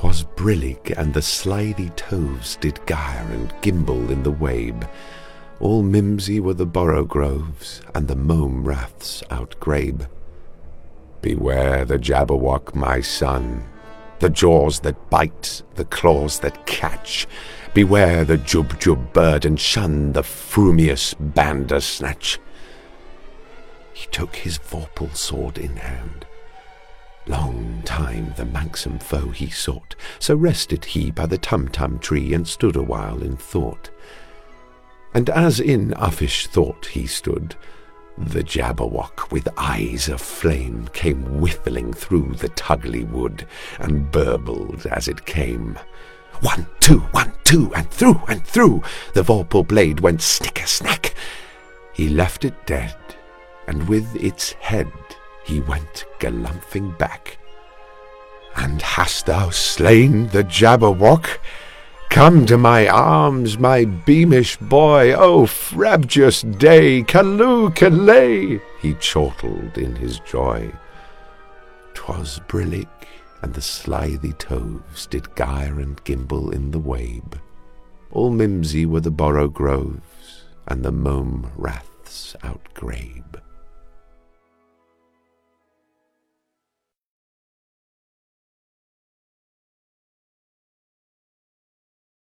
'Twas brillig, and the slithy toves did gyre and gimble in the wabe. All mimsy were the borogoves, and the mome raths outgrabe. Beware the Jabberwock, my son, the jaws that bite, the claws that catch. Beware the Jubjub bird, and shun the frumious Bandersnatch. He took his vorpal sword in hand. Long time the manxome foe he sought, so rested he by the Tumtum tree, and stood awhile in thought. And as in uffish thought he stood, the Jabberwock with eyes of flame came whiffling through the tulgey wood, and burbled as it came. One, two, one, two, and through and through the vorpal blade went snicker snack. He left it dead, and with its head he went galumphing back. And hast thou slain the Jabberwock? Come to my arms, my beamish boy, O frabjous day, Callooh, Callay, he chortled in his joy. 'Twas brillig, and the slithy toves did gyre and gimble in the wabe. All mimsy were the borogoves, and the mome raths outgrabe.